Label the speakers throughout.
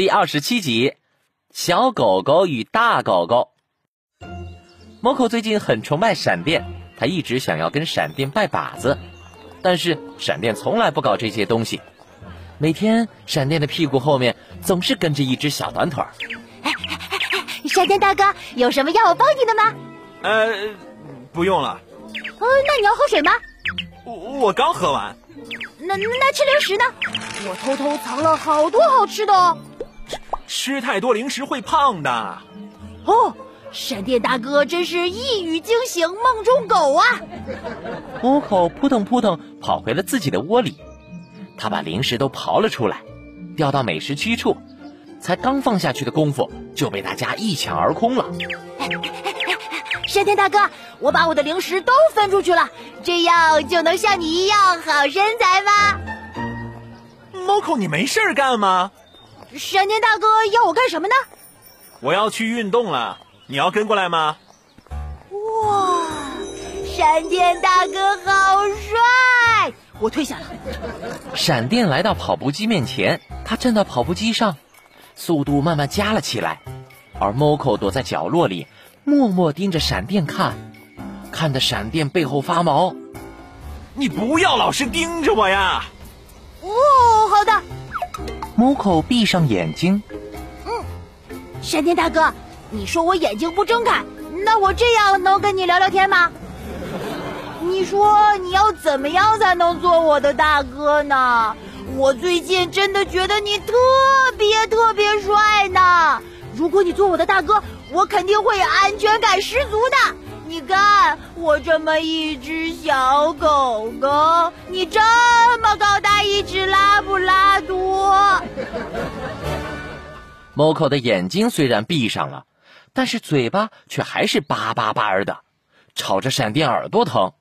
Speaker 1: 第二十七集，小狗狗与大狗狗。Moco 最近很崇拜闪电，他一直想要跟闪电拜把子，但是闪电从来不搞这些东西。每天，闪电的屁股后面总是跟着一只小短腿儿。
Speaker 2: 闪电大哥，有什么要我帮你的吗？
Speaker 3: 呃，不用了。
Speaker 2: 哦，那你要喝水吗？
Speaker 3: 我我刚喝完。
Speaker 2: 那那吃零食呢？我偷偷藏了好多好吃的哦。
Speaker 3: 吃太多零食会胖的。
Speaker 2: 哦，闪电大哥真是一语惊醒梦中狗啊！
Speaker 1: 虎口扑腾扑腾跑回了自己的窝里，他把零食都刨了出来，掉到美食区处，才刚放下去的功夫就被大家一抢而空了。
Speaker 2: 闪电大哥，我把我的零食都分出去了，这样就能像你一样好身材吗
Speaker 3: ？Moco，你没事干吗？
Speaker 2: 闪电大哥要我干什么呢？
Speaker 3: 我要去运动了，你要跟过来吗？
Speaker 2: 哇，闪电大哥好帅！我退下了。
Speaker 1: 闪电来到跑步机面前，他站到跑步机上，速度慢慢加了起来，而 Moco 躲在角落里，默默盯着闪电看，看得闪电背后发毛。
Speaker 3: 你不要老是盯着我呀！
Speaker 2: 哦，好的。
Speaker 1: 母口闭上眼睛。
Speaker 2: 嗯，闪电大哥，你说我眼睛不睁开，那我这样能跟你聊聊天吗？你说你要怎么样才能做我的大哥呢？我最近真的觉得你特别特别帅呢。如果你做我的大哥，我肯定会安全感十足的。你看，我这么一只小狗狗，你这么高大一只拉布拉多。
Speaker 1: 猫口的眼睛虽然闭上了，但是嘴巴却还是叭叭叭的，吵着闪电耳朵疼。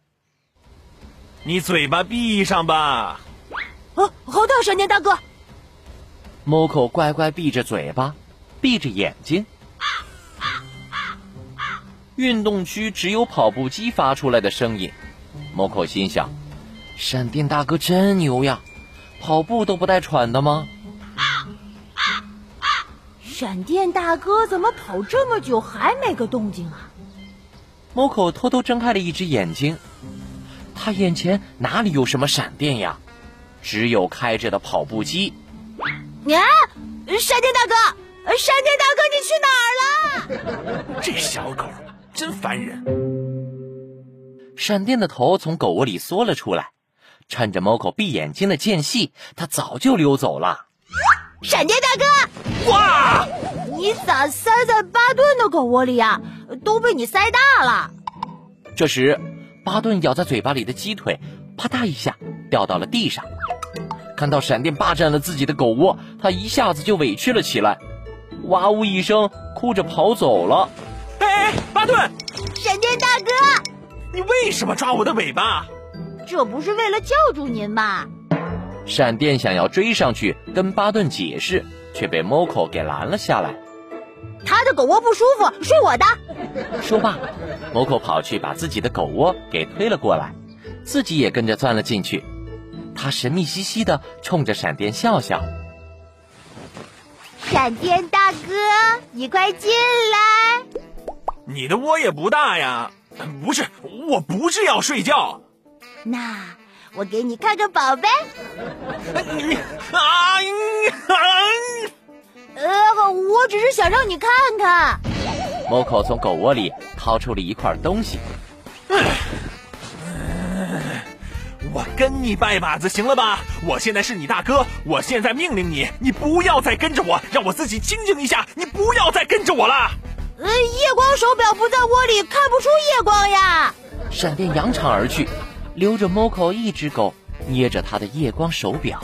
Speaker 3: 你嘴巴闭上吧。
Speaker 2: 哦，好的，闪电大哥。
Speaker 1: 猫口乖乖闭着嘴巴，闭着眼睛。运动区只有跑步机发出来的声音，猫口心想：“闪电大哥真牛呀，跑步都不带喘的吗？”
Speaker 2: 闪电大哥怎么跑这么久还没个动静啊？
Speaker 1: 猫口偷偷睁开了一只眼睛，他眼前哪里有什么闪电呀？只有开着的跑步机。
Speaker 2: 啊！闪电大哥，闪电大哥，你去哪儿
Speaker 3: 了？这小狗。真烦人！
Speaker 1: 闪电的头从狗窝里缩了出来，趁着猫口闭眼睛的间隙，它早就溜走了。
Speaker 2: 闪电大哥，
Speaker 3: 哇！
Speaker 2: 你咋塞在巴顿的狗窝里呀？都被你塞大了。
Speaker 1: 这时，巴顿咬在嘴巴里的鸡腿啪嗒一下掉到了地上。看到闪电霸占了自己的狗窝，他一下子就委屈了起来，哇呜一声哭着跑走了。
Speaker 3: 哎，巴顿！
Speaker 2: 闪电大哥，
Speaker 3: 你为什么抓我的尾巴？
Speaker 2: 这不是为了叫住您吗？
Speaker 1: 闪电想要追上去跟巴顿解释，却被 Moco 给拦了下来。
Speaker 2: 他的狗窝不舒服，睡我的。
Speaker 1: 说罢，Moco 跑去把自己的狗窝给推了过来，自己也跟着钻了进去。他神秘兮兮的冲着闪电笑笑。
Speaker 2: 闪电大哥，你快进来。
Speaker 3: 你的窝也不大呀，不是，我不是要睡觉。
Speaker 2: 那我给你看个宝贝。
Speaker 3: 你啊，
Speaker 2: 呃，我只是想让你看看。
Speaker 1: 猫口从狗窝里掏出了一块东西。
Speaker 3: 我跟你拜把子行了吧？我现在是你大哥，我现在命令你，你不要再跟着我，让我自己清静一下。你不要再跟着我了。
Speaker 2: 呃，夜光手表不在窝里，看不出夜光呀。
Speaker 1: 闪电扬长而去，留着 Moco 一只狗捏着他的夜光手表。